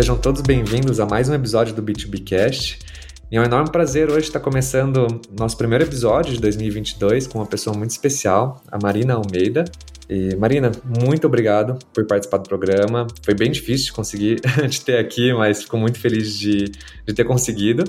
Sejam todos bem-vindos a mais um episódio do B2Bcast. E é um enorme prazer hoje estar começando nosso primeiro episódio de 2022 com uma pessoa muito especial, a Marina Almeida. E Marina, muito obrigado por participar do programa. Foi bem difícil de conseguir te ter aqui, mas fico muito feliz de, de ter conseguido.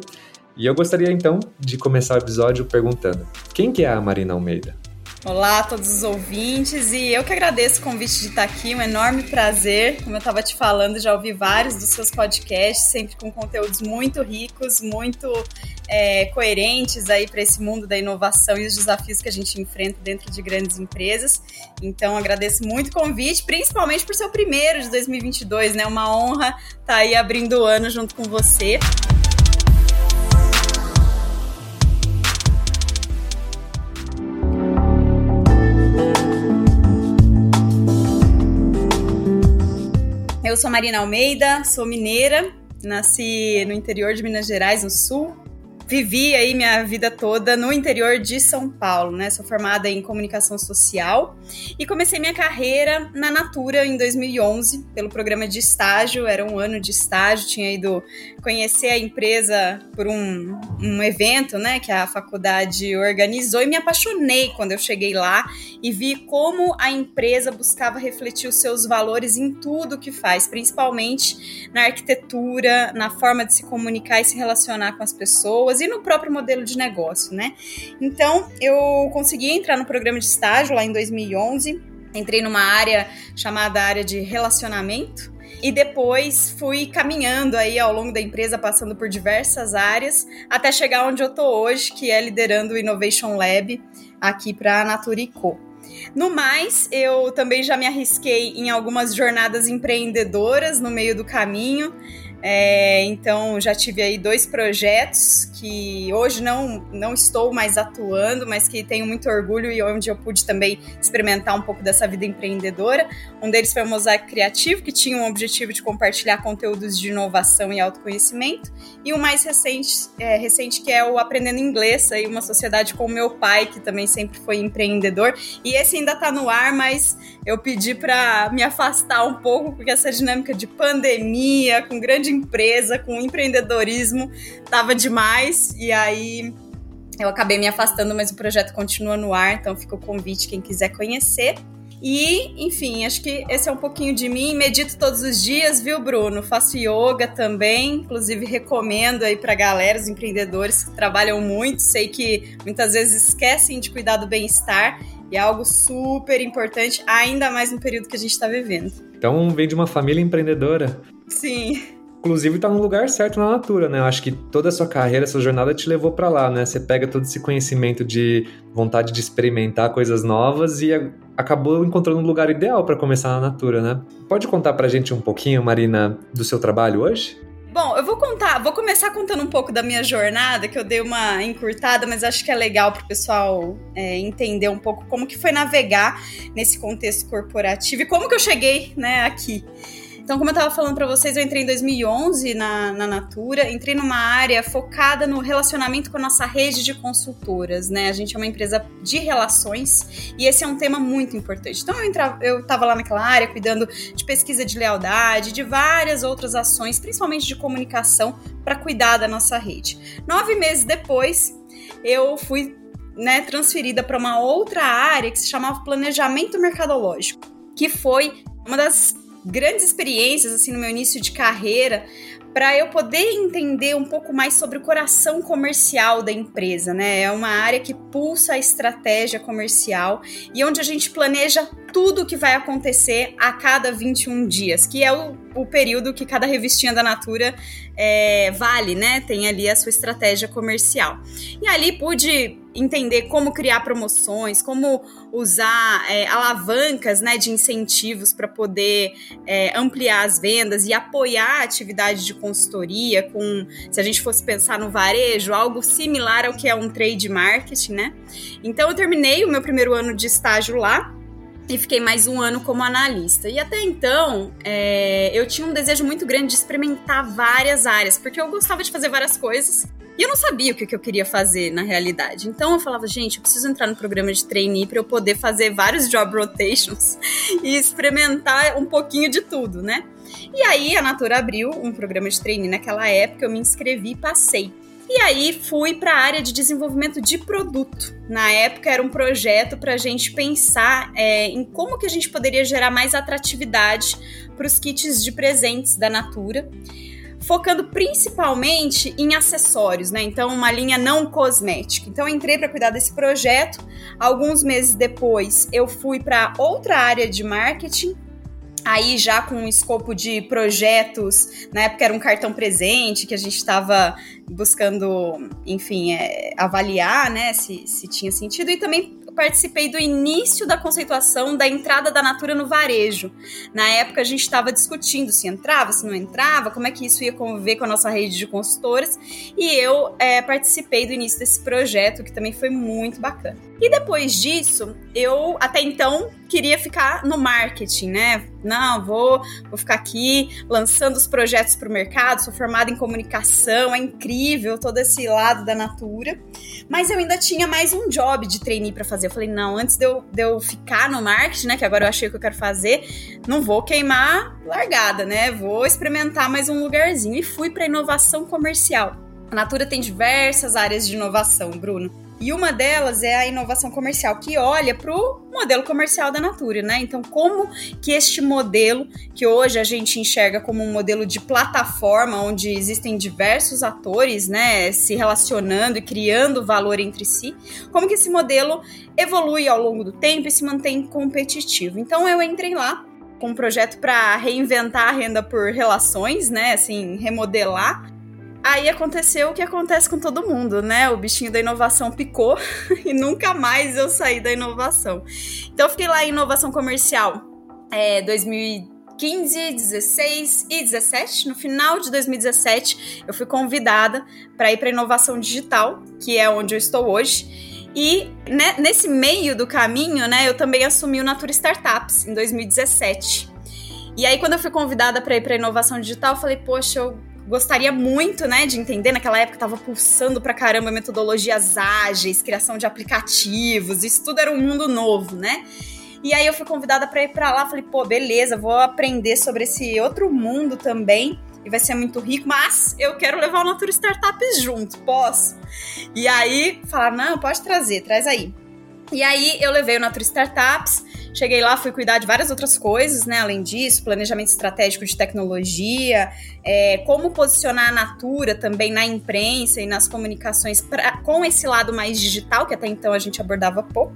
E eu gostaria então de começar o episódio perguntando: quem que é a Marina Almeida? Olá a todos os ouvintes e eu que agradeço o convite de estar aqui, um enorme prazer. Como eu estava te falando, já ouvi vários dos seus podcasts, sempre com conteúdos muito ricos, muito é, coerentes aí para esse mundo da inovação e os desafios que a gente enfrenta dentro de grandes empresas. Então agradeço muito o convite, principalmente por ser o primeiro de 2022, né? Uma honra estar tá aí abrindo o ano junto com você. Eu sou Marina Almeida, sou mineira, nasci no interior de Minas Gerais, no sul, vivi aí minha vida toda no interior de São Paulo, né? Sou formada em comunicação social e comecei minha carreira na Natura em 2011 pelo programa de estágio. Era um ano de estágio, tinha ido conhecer a empresa por um, um evento, né? Que a faculdade organizou e me apaixonei quando eu cheguei lá e vi como a empresa buscava refletir os seus valores em tudo que faz, principalmente na arquitetura, na forma de se comunicar e se relacionar com as pessoas e no próprio modelo de negócio, né? Então, eu consegui entrar no programa de estágio lá em 2011. Entrei numa área chamada área de relacionamento, e depois fui caminhando aí ao longo da empresa, passando por diversas áreas, até chegar onde eu tô hoje, que é liderando o Innovation Lab aqui para a Naturico. No mais, eu também já me arrisquei em algumas jornadas empreendedoras no meio do caminho. É, então já tive aí dois projetos que hoje não, não estou mais atuando, mas que tenho muito orgulho e onde eu pude também experimentar um pouco dessa vida empreendedora. Um deles foi o Mosaico Criativo, que tinha um objetivo de compartilhar conteúdos de inovação e autoconhecimento. E o mais recente, é, recente que é o Aprendendo Inglês, aí uma sociedade com o meu pai, que também sempre foi empreendedor. E esse ainda está no ar, mas eu pedi para me afastar um pouco, porque essa dinâmica de pandemia, com grande empresa, com empreendedorismo, tava demais. E aí eu acabei me afastando, mas o projeto continua no ar, então fica o convite quem quiser conhecer. E, enfim, acho que esse é um pouquinho de mim. Medito todos os dias, viu, Bruno? Faço yoga também, inclusive recomendo aí pra galera, os empreendedores que trabalham muito. Sei que muitas vezes esquecem de cuidar do bem-estar e é algo super importante, ainda mais no período que a gente está vivendo. Então, vem de uma família empreendedora. Sim. Inclusive tá no lugar certo na Natura, né? Eu acho que toda a sua carreira, sua jornada te levou para lá, né? Você pega todo esse conhecimento de vontade de experimentar coisas novas e acabou encontrando um lugar ideal para começar na Natura, né? Pode contar pra gente um pouquinho, Marina, do seu trabalho hoje? Bom, eu vou contar, vou começar contando um pouco da minha jornada, que eu dei uma encurtada, mas acho que é legal para o pessoal é, entender um pouco como que foi navegar nesse contexto corporativo e como que eu cheguei né, aqui. Então, como eu estava falando para vocês, eu entrei em 2011 na, na Natura, entrei numa área focada no relacionamento com a nossa rede de consultoras, né? A gente é uma empresa de relações e esse é um tema muito importante. Então, eu, eu tava lá naquela área cuidando de pesquisa de lealdade, de várias outras ações, principalmente de comunicação, para cuidar da nossa rede. Nove meses depois, eu fui né, transferida para uma outra área que se chamava planejamento mercadológico, que foi uma das grandes experiências assim no meu início de carreira para eu poder entender um pouco mais sobre o coração comercial da empresa, né? É uma área que pulsa a estratégia comercial e onde a gente planeja tudo o que vai acontecer a cada 21 dias, que é o, o período que cada revistinha da Natura é, vale, né? Tem ali a sua estratégia comercial. E ali pude entender como criar promoções, como usar é, alavancas né, de incentivos para poder é, ampliar as vendas e apoiar a atividade de consultoria com, se a gente fosse pensar no varejo, algo similar ao que é um trade marketing, né? Então eu terminei o meu primeiro ano de estágio lá e fiquei mais um ano como analista. E até então, é, eu tinha um desejo muito grande de experimentar várias áreas, porque eu gostava de fazer várias coisas. E eu não sabia o que, eu queria fazer na realidade. Então eu falava, gente, eu preciso entrar no programa de trainee para eu poder fazer vários job rotations e experimentar um pouquinho de tudo, né? E aí a Natura abriu um programa de treino naquela época, eu me inscrevi e passei. E aí fui para a área de desenvolvimento de produto. Na época era um projeto para a gente pensar é, em como que a gente poderia gerar mais atratividade para os kits de presentes da Natura focando principalmente em acessórios, né? Então, uma linha não cosmética. Então, entrei para cuidar desse projeto. Alguns meses depois, eu fui para outra área de marketing aí já com um escopo de projetos, na época era um cartão presente que a gente estava buscando, enfim, é, avaliar, né, se, se tinha sentido, e também participei do início da conceituação da entrada da Natura no varejo. Na época a gente estava discutindo se entrava, se não entrava, como é que isso ia conviver com a nossa rede de consultores, e eu é, participei do início desse projeto, que também foi muito bacana. E depois disso, eu até então queria ficar no marketing, né? Não, vou, vou ficar aqui lançando os projetos para o mercado, sou formada em comunicação, é incrível todo esse lado da Natura. Mas eu ainda tinha mais um job de trainee para fazer. Eu falei, não, antes de eu, de eu ficar no marketing, né? Que agora eu achei o que eu quero fazer, não vou queimar largada, né? Vou experimentar mais um lugarzinho. E fui para inovação comercial. A Natura tem diversas áreas de inovação, Bruno. E uma delas é a inovação comercial, que olha para o modelo comercial da Natura, né? Então, como que este modelo, que hoje a gente enxerga como um modelo de plataforma, onde existem diversos atores, né, se relacionando e criando valor entre si, como que esse modelo evolui ao longo do tempo e se mantém competitivo. Então, eu entrei lá com um projeto para reinventar a renda por relações, né? Assim, remodelar Aí aconteceu o que acontece com todo mundo, né? O bichinho da inovação picou e nunca mais eu saí da inovação. Então eu fiquei lá em inovação comercial é, 2015, 16 e 17. No final de 2017, eu fui convidada para ir para inovação digital, que é onde eu estou hoje. E né, nesse meio do caminho, né, eu também assumi o Natura Startups em 2017. E aí, quando eu fui convidada para ir para inovação digital, eu falei, poxa, eu gostaria muito, né, de entender. Naquela época tava pulsando pra caramba metodologias ágeis, criação de aplicativos, isso tudo era um mundo novo, né? E aí eu fui convidada para ir para lá, falei, pô, beleza, vou aprender sobre esse outro mundo também e vai ser muito rico, mas eu quero levar o Natura Startups junto, posso? E aí falaram, não, pode trazer, traz aí. E aí eu levei o Natura Startups, Cheguei lá, fui cuidar de várias outras coisas, né? Além disso, planejamento estratégico de tecnologia, é, como posicionar a Natura também na imprensa e nas comunicações pra, com esse lado mais digital, que até então a gente abordava pouco.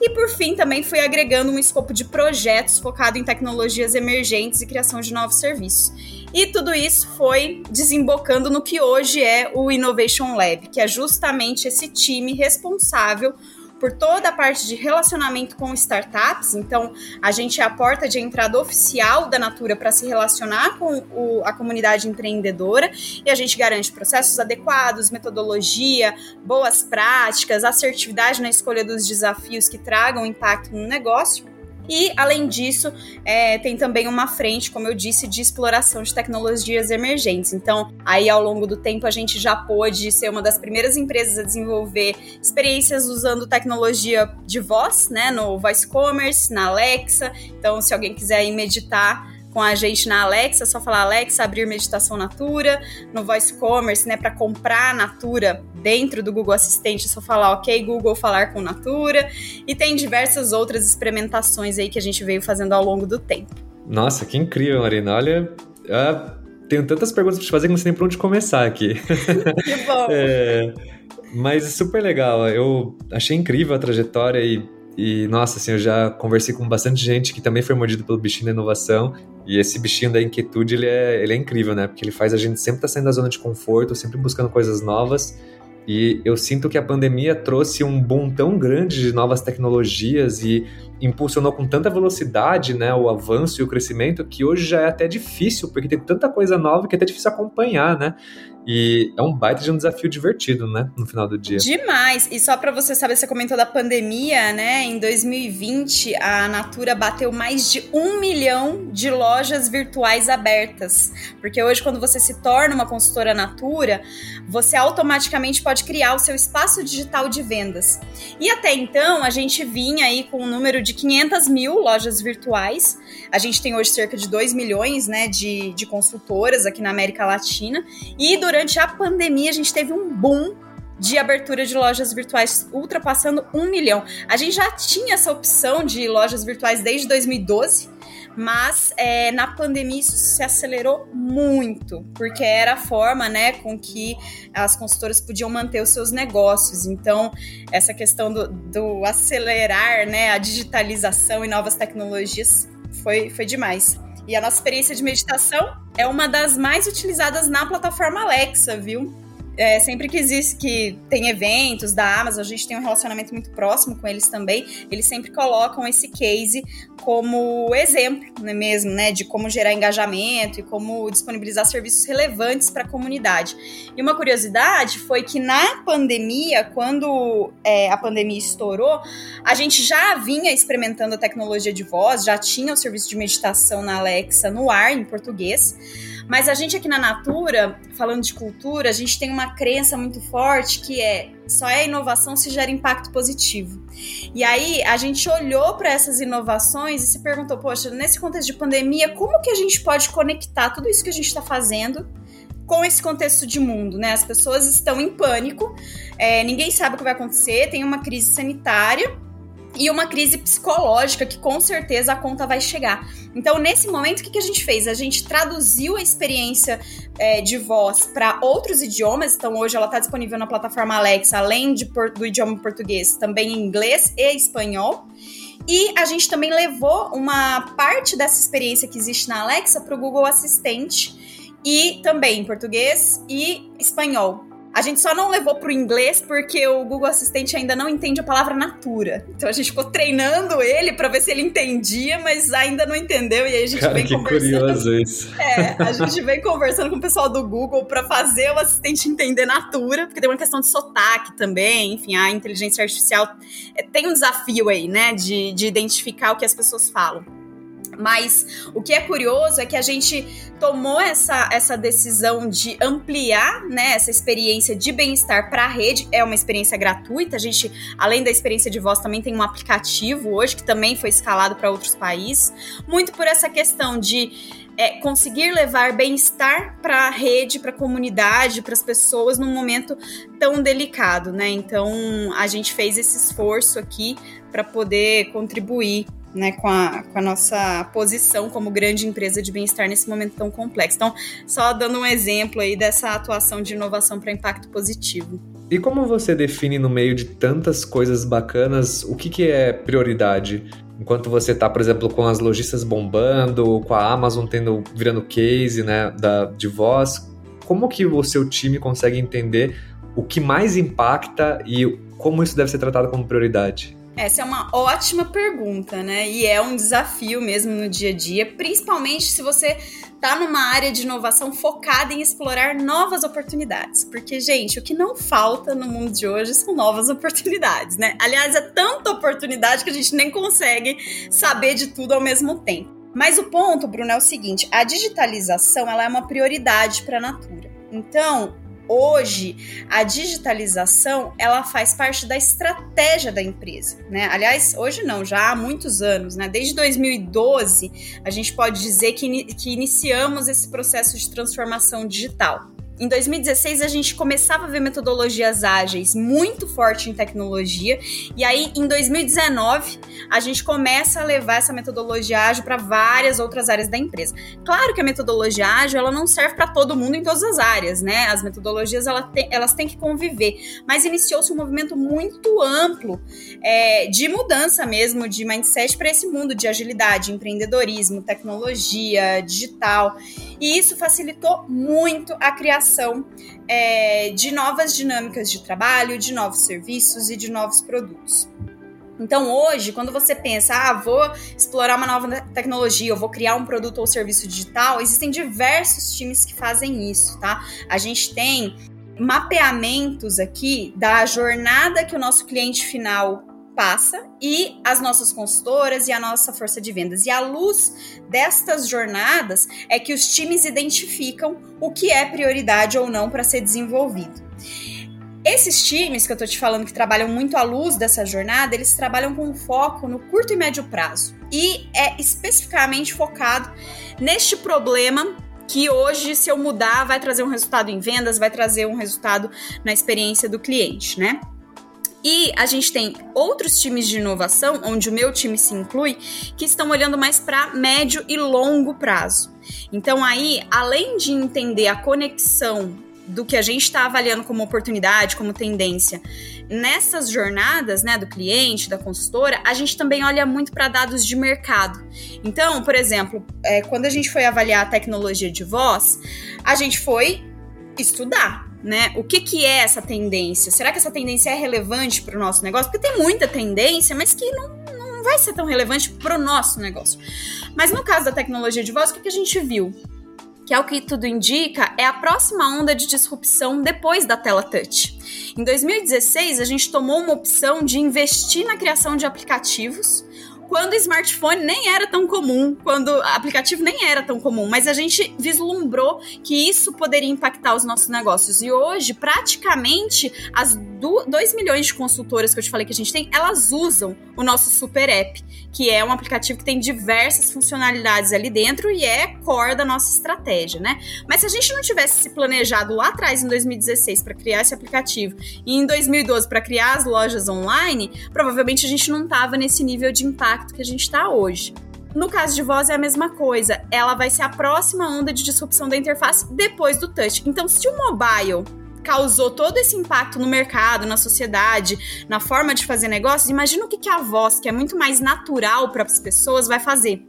E por fim, também fui agregando um escopo de projetos focado em tecnologias emergentes e criação de novos serviços. E tudo isso foi desembocando no que hoje é o Innovation Lab, que é justamente esse time responsável por toda a parte de relacionamento com startups. Então, a gente é a porta de entrada oficial da Natura para se relacionar com o, a comunidade empreendedora e a gente garante processos adequados, metodologia, boas práticas, assertividade na escolha dos desafios que tragam impacto no negócio e, além disso, é, tem também uma frente, como eu disse, de exploração de tecnologias emergentes. Então, aí ao longo do tempo, a gente já pôde ser uma das primeiras empresas a desenvolver experiências usando tecnologia de voz, né, no Voice Commerce, na Alexa. Então, se alguém quiser meditar, com a gente na Alexa, é só falar Alexa, abrir meditação Natura, no Voice Commerce, né, para comprar Natura dentro do Google Assistente, é só falar OK Google falar com Natura, e tem diversas outras experimentações aí que a gente veio fazendo ao longo do tempo. Nossa, que incrível, Marina. Olha, uh, tenho tantas perguntas para te fazer que não sei nem por onde começar aqui. Que bom. é, mas super legal. Eu achei incrível a trajetória e e, nossa, assim, eu já conversei com bastante gente que também foi mordido pelo bichinho da inovação. E esse bichinho da inquietude, ele é, ele é incrível, né? Porque ele faz a gente sempre estar tá saindo da zona de conforto, sempre buscando coisas novas. E eu sinto que a pandemia trouxe um boom tão grande de novas tecnologias e impulsionou com tanta velocidade né, o avanço e o crescimento que hoje já é até difícil, porque tem tanta coisa nova que é até difícil acompanhar, né? E é um baita de um desafio divertido, né? No final do dia. Demais! E só para você saber, você comentou da pandemia, né? Em 2020, a Natura bateu mais de um milhão de lojas virtuais abertas. Porque hoje, quando você se torna uma consultora Natura, você automaticamente pode criar o seu espaço digital de vendas. E até então, a gente vinha aí com um número de de 500 mil lojas virtuais. A gente tem hoje cerca de 2 milhões né, de, de consultoras aqui na América Latina. E durante a pandemia, a gente teve um boom de abertura de lojas virtuais ultrapassando um milhão. A gente já tinha essa opção de lojas virtuais desde 2012, mas é, na pandemia isso se acelerou muito, porque era a forma né, com que as consultoras podiam manter os seus negócios. Então, essa questão do, do acelerar né, a digitalização e novas tecnologias foi, foi demais. E a nossa experiência de meditação é uma das mais utilizadas na plataforma Alexa, viu? É, sempre que existe que tem eventos da Amazon, a gente tem um relacionamento muito próximo com eles também, eles sempre colocam esse case como exemplo, não é mesmo, né, de como gerar engajamento e como disponibilizar serviços relevantes para a comunidade. E uma curiosidade foi que na pandemia, quando é, a pandemia estourou, a gente já vinha experimentando a tecnologia de voz, já tinha o serviço de meditação na Alexa no ar em português. Mas a gente aqui na Natura, falando de cultura, a gente tem uma crença muito forte que é só é inovação se gera impacto positivo. E aí a gente olhou para essas inovações e se perguntou, poxa, nesse contexto de pandemia, como que a gente pode conectar tudo isso que a gente está fazendo com esse contexto de mundo, né? As pessoas estão em pânico, é, ninguém sabe o que vai acontecer, tem uma crise sanitária e uma crise psicológica que com certeza a conta vai chegar. Então, nesse momento, o que, a gente fez? A gente traduziu a experiência é, de voz para outros idiomas. Então, hoje ela está disponível na plataforma Alexa, além de, do idioma português, também em inglês e espanhol. E a gente também levou uma parte dessa experiência que existe na Alexa para o Google Assistente e também em português e espanhol. A gente só não levou pro inglês porque o Google Assistente ainda não entende a palavra natura. Então a gente ficou treinando ele para ver se ele entendia, mas ainda não entendeu. E aí a gente Cara, vem que conversando. curioso isso. É, a gente vem conversando com o pessoal do Google para fazer o assistente entender natura, porque tem uma questão de sotaque também. Enfim, a inteligência artificial é, tem um desafio aí, né, de, de identificar o que as pessoas falam. Mas o que é curioso é que a gente tomou essa, essa decisão de ampliar né, essa experiência de bem-estar para a rede. É uma experiência gratuita. A gente, além da experiência de voz, também tem um aplicativo hoje que também foi escalado para outros países. Muito por essa questão de é, conseguir levar bem-estar para a rede, para a comunidade, para as pessoas num momento tão delicado, né? Então a gente fez esse esforço aqui para poder contribuir né, com, a, com a nossa posição como grande empresa de bem-estar nesse momento tão complexo. Então, só dando um exemplo aí dessa atuação de inovação para impacto positivo. E como você define no meio de tantas coisas bacanas o que, que é prioridade? Enquanto você está, por exemplo, com as lojistas bombando, com a Amazon tendo virando case né, da, de voz, como que o seu time consegue entender o que mais impacta e como isso deve ser tratado como prioridade? Essa é uma ótima pergunta, né? E é um desafio mesmo no dia a dia, principalmente se você tá numa área de inovação focada em explorar novas oportunidades. Porque, gente, o que não falta no mundo de hoje são novas oportunidades, né? Aliás, é tanta oportunidade que a gente nem consegue saber de tudo ao mesmo tempo. Mas o ponto, Bruno, é o seguinte: a digitalização ela é uma prioridade para a Natura. Então, hoje a digitalização ela faz parte da estratégia da empresa, né? Aliás, hoje não, já há muitos anos, né? Desde 2012 a gente pode dizer que, que iniciamos esse processo de transformação digital. Em 2016 a gente começava a ver metodologias ágeis muito forte em tecnologia e aí em 2019 a gente começa a levar essa metodologia ágil para várias outras áreas da empresa. Claro que a metodologia ágil ela não serve para todo mundo em todas as áreas, né? As metodologias ela te, elas têm que conviver, mas iniciou-se um movimento muito amplo é, de mudança mesmo de mindset para esse mundo de agilidade, empreendedorismo, tecnologia, digital e isso facilitou muito a criação é, de novas dinâmicas de trabalho, de novos serviços e de novos produtos. Então, hoje, quando você pensa, ah, vou explorar uma nova tecnologia, eu vou criar um produto ou serviço digital, existem diversos times que fazem isso, tá? A gente tem mapeamentos aqui da jornada que o nosso cliente final passa e as nossas consultoras e a nossa força de vendas. E à luz destas jornadas é que os times identificam o que é prioridade ou não para ser desenvolvido. Esses times que eu tô te falando que trabalham muito à luz dessa jornada, eles trabalham com foco no curto e médio prazo. E é especificamente focado neste problema que hoje, se eu mudar, vai trazer um resultado em vendas, vai trazer um resultado na experiência do cliente, né? E a gente tem outros times de inovação, onde o meu time se inclui, que estão olhando mais para médio e longo prazo. Então, aí, além de entender a conexão do que a gente está avaliando como oportunidade, como tendência. Nessas jornadas, né, do cliente, da consultora, a gente também olha muito para dados de mercado. Então, por exemplo, é, quando a gente foi avaliar a tecnologia de voz, a gente foi estudar, né? O que, que é essa tendência? Será que essa tendência é relevante para o nosso negócio? Porque tem muita tendência, mas que não, não vai ser tão relevante para o nosso negócio. Mas no caso da tecnologia de voz, o que, que a gente viu? que é o que tudo indica, é a próxima onda de disrupção depois da tela touch. Em 2016, a gente tomou uma opção de investir na criação de aplicativos quando o smartphone nem era tão comum, quando aplicativo nem era tão comum, mas a gente vislumbrou que isso poderia impactar os nossos negócios. E hoje, praticamente, as 2 milhões de consultoras que eu te falei que a gente tem, elas usam o nosso super app, que é um aplicativo que tem diversas funcionalidades ali dentro e é core da nossa estratégia, né? Mas se a gente não tivesse se planejado lá atrás, em 2016, para criar esse aplicativo e em 2012 para criar as lojas online, provavelmente a gente não tava nesse nível de impacto que a gente está hoje. No caso de voz é a mesma coisa, ela vai ser a próxima onda de disrupção da interface depois do touch. Então, se o mobile causou todo esse impacto no mercado, na sociedade, na forma de fazer negócios, imagina o que, que a voz, que é muito mais natural para as pessoas, vai fazer.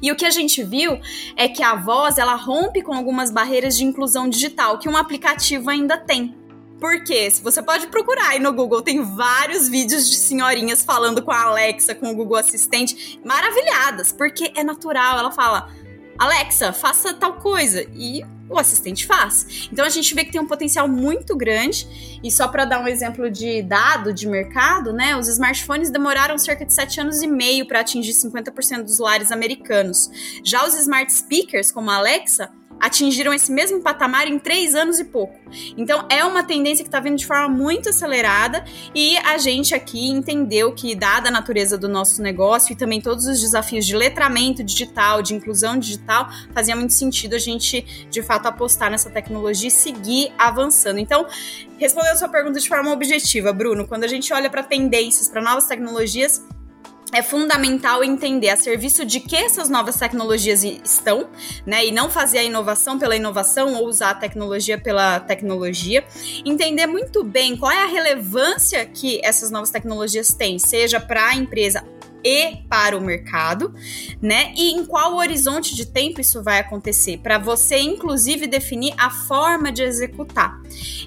E o que a gente viu é que a voz ela rompe com algumas barreiras de inclusão digital que um aplicativo ainda tem. Porque se você pode procurar aí no Google, tem vários vídeos de senhorinhas falando com a Alexa, com o Google Assistente, maravilhadas, porque é natural. Ela fala: Alexa, faça tal coisa. E o assistente faz. Então a gente vê que tem um potencial muito grande. E só para dar um exemplo de dado de mercado, né? Os smartphones demoraram cerca de 7 anos e meio para atingir 50% dos lares americanos. Já os smart speakers, como a Alexa, atingiram esse mesmo patamar em três anos e pouco. Então é uma tendência que está vindo de forma muito acelerada e a gente aqui entendeu que, dada a natureza do nosso negócio e também todos os desafios de letramento digital, de inclusão digital, fazia muito sentido a gente de fato apostar nessa tecnologia e seguir avançando. Então, respondendo a sua pergunta de forma objetiva, Bruno, quando a gente olha para tendências, para novas tecnologias, é fundamental entender a serviço de que essas novas tecnologias estão, né? E não fazer a inovação pela inovação ou usar a tecnologia pela tecnologia. Entender muito bem qual é a relevância que essas novas tecnologias têm, seja para a empresa e para o mercado, né? E em qual horizonte de tempo isso vai acontecer, para você inclusive definir a forma de executar.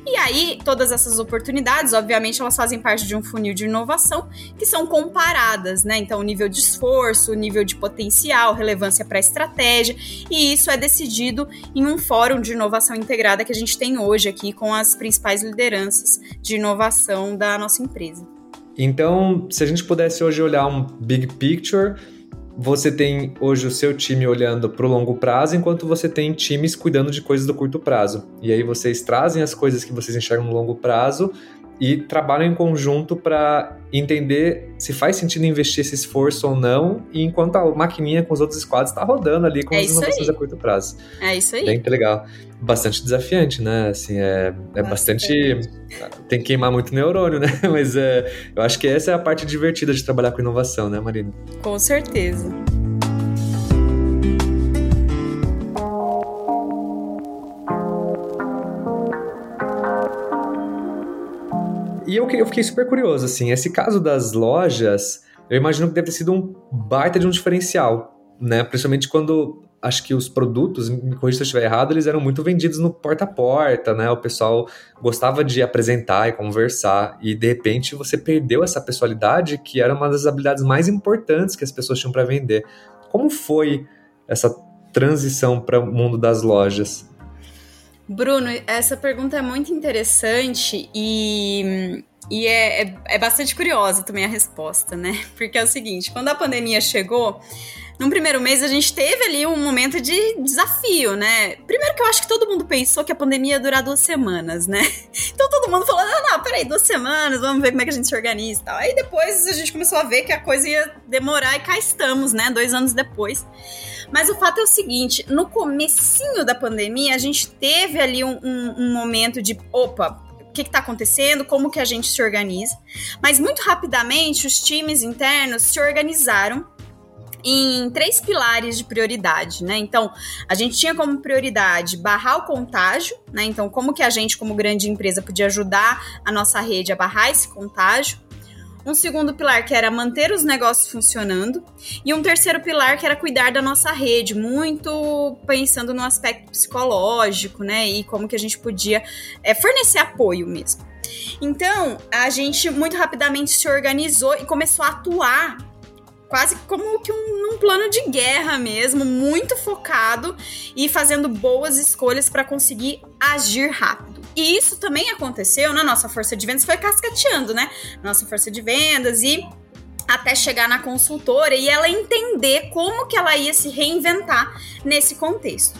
E aí, todas essas oportunidades, obviamente, elas fazem parte de um funil de inovação que são comparadas, né? Então, o nível de esforço, o nível de potencial, relevância para a estratégia, e isso é decidido em um fórum de inovação integrada que a gente tem hoje aqui com as principais lideranças de inovação da nossa empresa. Então, se a gente pudesse hoje olhar um big picture, você tem hoje o seu time olhando para o longo prazo, enquanto você tem times cuidando de coisas do curto prazo. E aí vocês trazem as coisas que vocês enxergam no longo prazo e trabalham em conjunto para entender se faz sentido investir esse esforço ou não, e enquanto a maquininha com os outros squads está rodando ali com é as inovações aí. a curto prazo. É isso aí. Bem legal. Bastante desafiante, né? Assim, é, é bastante. Tem que queimar muito neurônio, né? Mas é, eu acho que essa é a parte divertida de trabalhar com inovação, né, Marina? Com certeza. E eu, eu fiquei super curioso, assim, esse caso das lojas, eu imagino que deve ter sido um baita de um diferencial, né? Principalmente quando acho que os produtos, me corrija se eu estiver errado, eles eram muito vendidos no porta a porta, né? O pessoal gostava de apresentar e conversar, e de repente você perdeu essa pessoalidade que era uma das habilidades mais importantes que as pessoas tinham para vender. Como foi essa transição para o mundo das lojas? Bruno, essa pergunta é muito interessante e, e é, é, é, bastante curiosa também a resposta, né? Porque é o seguinte: quando a pandemia chegou, no primeiro mês a gente teve ali um momento de desafio, né? Primeiro que eu acho que todo mundo pensou que a pandemia ia durar duas semanas, né? Então todo mundo falou, não, não, peraí, duas semanas, vamos ver como é que a gente se organiza e tal. Aí depois a gente começou a ver que a coisa ia demorar e cá estamos, né? Dois anos depois. Mas o fato é o seguinte, no comecinho da pandemia, a gente teve ali um, um, um momento de, opa, que está acontecendo, como que a gente se organiza. Mas muito rapidamente os times internos se organizaram em três pilares de prioridade, né? Então, a gente tinha como prioridade barrar o contágio, né? Então, como que a gente, como grande empresa, podia ajudar a nossa rede a barrar esse contágio? Um segundo pilar que era manter os negócios funcionando. E um terceiro pilar que era cuidar da nossa rede, muito pensando no aspecto psicológico, né? E como que a gente podia é, fornecer apoio mesmo. Então, a gente muito rapidamente se organizou e começou a atuar quase como que um, um plano de guerra mesmo, muito focado e fazendo boas escolhas para conseguir agir rápido. E isso também aconteceu na nossa força de vendas, foi cascateando, né? Nossa força de vendas e até chegar na consultora e ela entender como que ela ia se reinventar nesse contexto.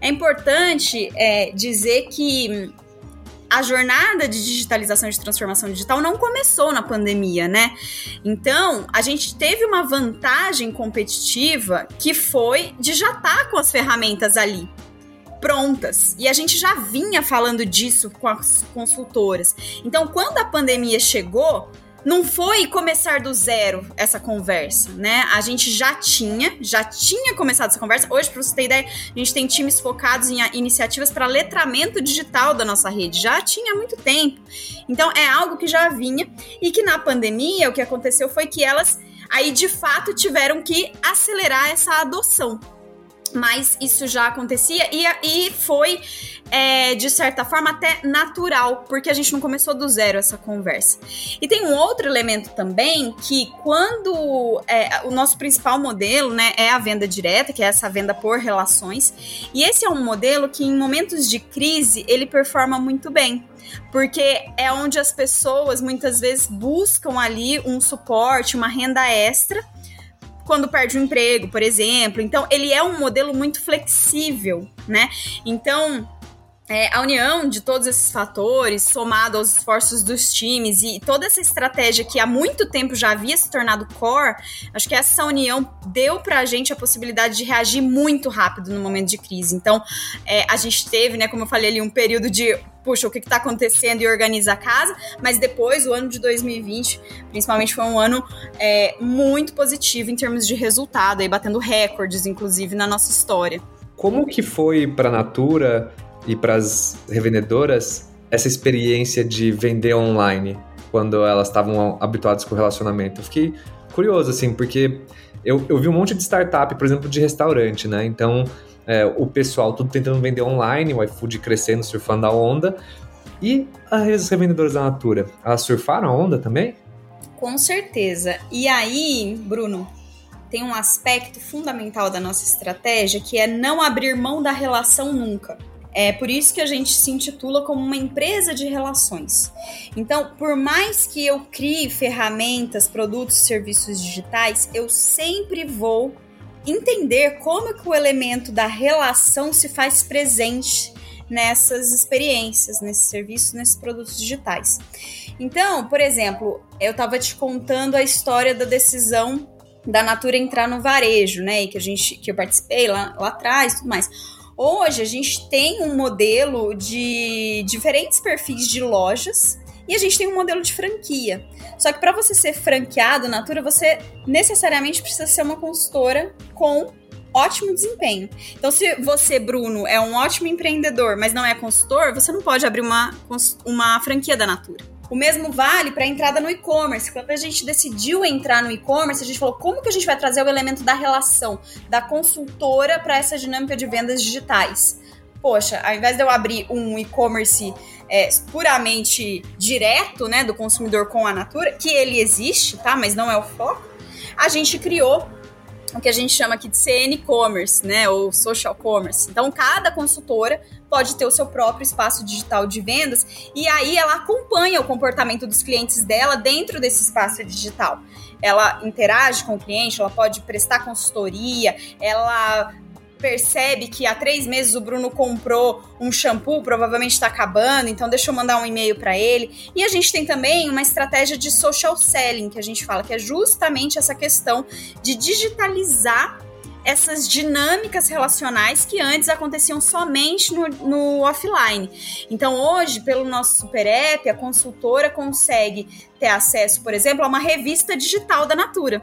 É importante é, dizer que a jornada de digitalização de transformação digital não começou na pandemia, né? Então, a gente teve uma vantagem competitiva que foi de já estar tá com as ferramentas ali prontas. E a gente já vinha falando disso com as consultoras. Então, quando a pandemia chegou, não foi começar do zero essa conversa, né? A gente já tinha, já tinha começado essa conversa. Hoje, para você ter ideia, a gente tem times focados em iniciativas para letramento digital da nossa rede. Já tinha há muito tempo. Então, é algo que já vinha e que na pandemia o que aconteceu foi que elas aí de fato tiveram que acelerar essa adoção mas isso já acontecia e, e foi, é, de certa forma, até natural, porque a gente não começou do zero essa conversa. E tem um outro elemento também que quando é, o nosso principal modelo né, é a venda direta, que é essa venda por relações, e esse é um modelo que em momentos de crise ele performa muito bem. Porque é onde as pessoas muitas vezes buscam ali um suporte, uma renda extra, quando perde o emprego, por exemplo. Então, ele é um modelo muito flexível, né? Então, é, a união de todos esses fatores, somado aos esforços dos times e toda essa estratégia que há muito tempo já havia se tornado core, acho que essa união deu para a gente a possibilidade de reagir muito rápido no momento de crise. Então, é, a gente teve, né, como eu falei ali, um período de puxa, o que está acontecendo e organiza a casa, mas depois, o ano de 2020, principalmente, foi um ano é, muito positivo em termos de resultado, aí batendo recordes, inclusive, na nossa história. Como que foi para a Natura e para as revendedoras essa experiência de vender online quando elas estavam habituadas com o relacionamento? Eu fiquei curioso, assim, porque eu, eu vi um monte de startup, por exemplo, de restaurante, né? Então, é, o pessoal tudo tentando vender online, o iFood crescendo, surfando a onda. E as revendedoras da Natura, elas surfaram a onda também? Com certeza. E aí, Bruno, tem um aspecto fundamental da nossa estratégia que é não abrir mão da relação nunca. É por isso que a gente se intitula como uma empresa de relações. Então, por mais que eu crie ferramentas, produtos serviços digitais, eu sempre vou entender como que o elemento da relação se faz presente nessas experiências, nesses serviços, nesses produtos digitais. Então, por exemplo, eu estava te contando a história da decisão da Natura entrar no varejo, né? E que a gente que eu participei lá, lá atrás, tudo mais. Hoje a gente tem um modelo de diferentes perfis de lojas e a gente tem um modelo de franquia. Só que para você ser franqueado Natura, você necessariamente precisa ser uma consultora com ótimo desempenho. Então, se você, Bruno, é um ótimo empreendedor, mas não é consultor, você não pode abrir uma, uma franquia da Natura. O mesmo vale para a entrada no e-commerce. Quando a gente decidiu entrar no e-commerce, a gente falou como que a gente vai trazer o elemento da relação da consultora para essa dinâmica de vendas digitais. Poxa, ao invés de eu abrir um e-commerce é, puramente direto, né, do consumidor com a Natura, que ele existe, tá? Mas não é o foco. A gente criou o que a gente chama aqui de CN Commerce, né, ou Social Commerce. Então, cada consultora pode ter o seu próprio espaço digital de vendas e aí ela acompanha o comportamento dos clientes dela dentro desse espaço digital. Ela interage com o cliente, ela pode prestar consultoria, ela percebe que há três meses o Bruno comprou um shampoo, provavelmente está acabando, então deixa eu mandar um e-mail para ele. E a gente tem também uma estratégia de social selling, que a gente fala que é justamente essa questão de digitalizar essas dinâmicas relacionais que antes aconteciam somente no, no, offline. Então, hoje, pelo nosso Super App, a consultora consegue ter acesso, por exemplo, a uma revista digital da Natura.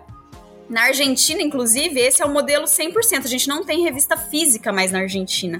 Na Argentina, inclusive, esse é o modelo 100%. A gente não tem revista física mais na Argentina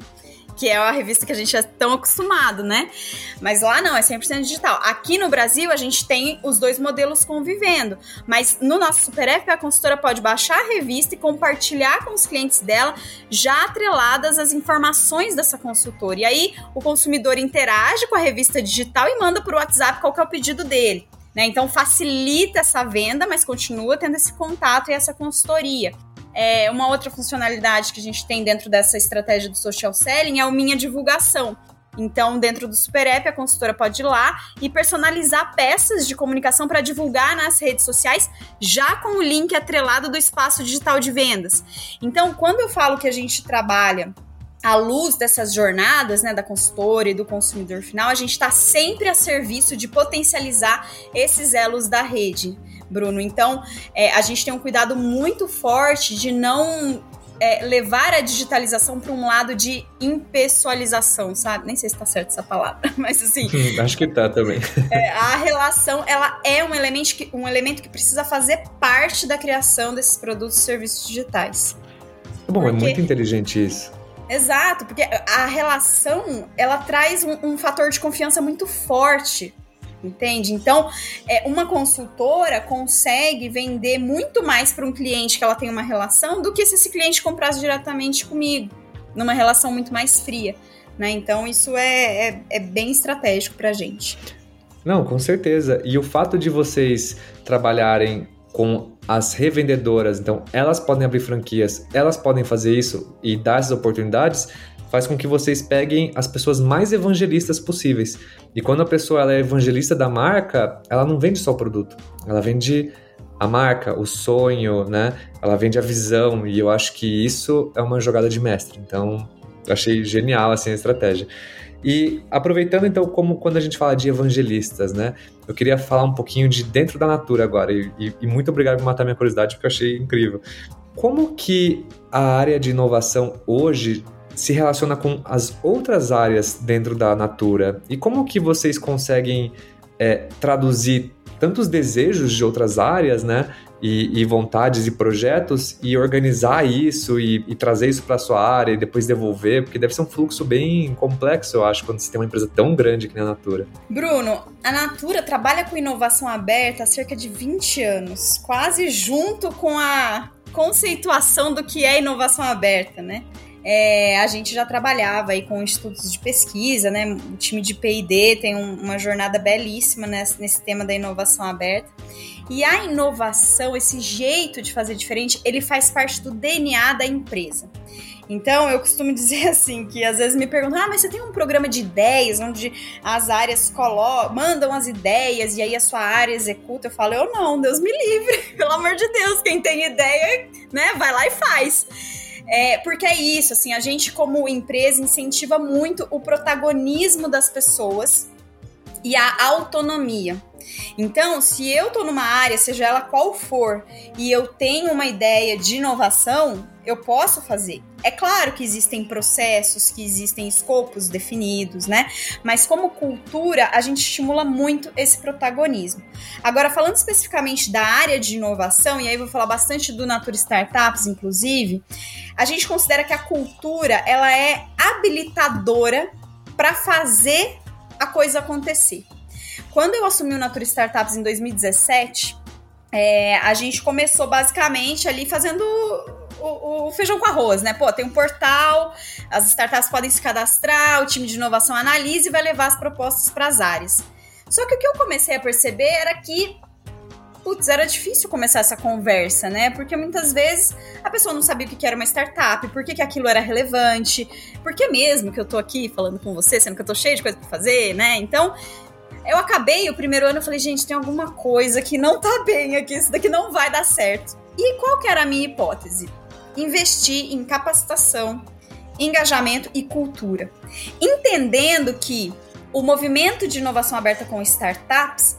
que é a revista que a gente é tão acostumado, né? Mas lá não, é 100% digital. Aqui no Brasil, a gente tem os dois modelos convivendo, mas no nosso Super App, a consultora pode baixar a revista e compartilhar com os clientes dela, já atreladas as informações dessa consultora. E aí, o consumidor interage com a revista digital e manda por WhatsApp qual é o pedido dele. Né? Então facilita essa venda, mas continua tendo esse contato e essa consultoria. É, uma outra funcionalidade que a gente tem dentro dessa estratégia do social selling é o Minha Divulgação. Então, dentro do Super App, a consultora pode ir lá e personalizar peças de comunicação para divulgar nas redes sociais, já com o link atrelado do espaço digital de vendas. Então, quando eu falo que a gente trabalha à luz dessas jornadas, né, da consultora e do consumidor final, a gente está sempre a serviço de potencializar esses elos da rede, Bruno. Então, é, a gente tem um cuidado muito forte de não é, levar a digitalização para um lado de impessoalização, sabe? Nem sei se está certo essa palavra, mas assim. Acho que tá também. É, a relação, ela é um elemento, que, um elemento que precisa fazer parte da criação desses produtos e serviços digitais. Bom, é Porque... é muito inteligente isso. Exato, porque a relação ela traz um, um fator de confiança muito forte entende? Então, é, uma consultora consegue vender muito mais para um cliente que ela tem uma relação do que se esse cliente comprasse diretamente comigo, numa relação muito mais fria, né? Então, isso é, é, é bem estratégico para a gente. Não, com certeza. E o fato de vocês trabalharem com as revendedoras, então elas podem abrir franquias, elas podem fazer isso e dar essas oportunidades, faz com que vocês peguem as pessoas mais evangelistas possíveis. E quando a pessoa ela é evangelista da marca, ela não vende só o produto, ela vende a marca, o sonho, né? Ela vende a visão e eu acho que isso é uma jogada de mestre. Então, achei genial assim a estratégia. E aproveitando então como quando a gente fala de evangelistas, né? Eu queria falar um pouquinho de dentro da Natura agora e, e, e muito obrigado por matar minha curiosidade porque eu achei incrível. Como que a área de inovação hoje se relaciona com as outras áreas dentro da Natura e como que vocês conseguem é, traduzir tantos desejos de outras áreas, né? E, e vontades e projetos e organizar isso e, e trazer isso para sua área e depois devolver, porque deve ser um fluxo bem complexo, eu acho, quando você tem uma empresa tão grande que nem a Natura. Bruno, a Natura trabalha com inovação aberta há cerca de 20 anos, quase junto com a conceituação do que é inovação aberta, né? É, a gente já trabalhava aí com institutos de pesquisa, né? O time de P&D tem um, uma jornada belíssima nesse, nesse tema da inovação aberta. E a inovação, esse jeito de fazer diferente, ele faz parte do DNA da empresa. Então, eu costumo dizer assim, que às vezes me perguntam, ah, mas você tem um programa de ideias, onde as áreas mandam as ideias e aí a sua área executa. Eu falo, eu não, Deus me livre, pelo amor de Deus, quem tem ideia, né, vai lá e faz. É, porque é isso, assim, a gente como empresa incentiva muito o protagonismo das pessoas e a autonomia. Então, se eu estou numa área, seja ela qual for, e eu tenho uma ideia de inovação, eu posso fazer. É claro que existem processos, que existem escopos definidos, né? Mas como cultura, a gente estimula muito esse protagonismo. Agora, falando especificamente da área de inovação, e aí vou falar bastante do Natura Startups, inclusive, a gente considera que a cultura ela é habilitadora para fazer a coisa acontecer. Quando eu assumi o Natura Startups em 2017, é, a gente começou basicamente ali fazendo o, o, feijão com arroz, né? Pô, tem um portal, as startups podem se cadastrar, o time de inovação analisa e vai levar as propostas para as áreas. Só que o que eu comecei a perceber era que putz, era difícil começar essa conversa, né? Porque muitas vezes a pessoa não sabia o que era uma startup, por que, aquilo era relevante, por que mesmo que eu tô aqui falando com você, sendo que eu tô cheio de coisa pra fazer, né? Então, eu acabei o primeiro ano, eu falei, gente, tem alguma coisa que não tá bem aqui, isso daqui não vai dar certo. E qual que era a minha hipótese? Investir em capacitação, engajamento e cultura. Entendendo que o movimento de inovação aberta com startups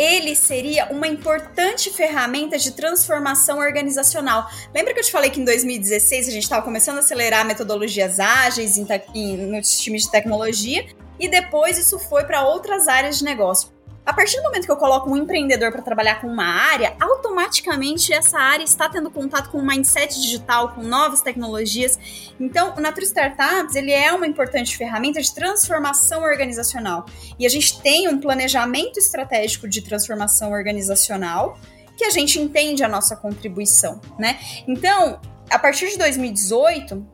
ele seria uma importante ferramenta de transformação organizacional. Lembra que eu te falei que em 2016 a gente estava começando a acelerar metodologias ágeis em, em, nos times de tecnologia e depois isso foi para outras áreas de negócio. A partir do momento que eu coloco um empreendedor para trabalhar com uma área, automaticamente essa área está tendo contato com um mindset digital, com novas tecnologias. Então, o Natura Startups ele é uma importante ferramenta de transformação organizacional. E a gente tem um planejamento estratégico de transformação organizacional que a gente entende a nossa contribuição, né? Então, a partir de 2018,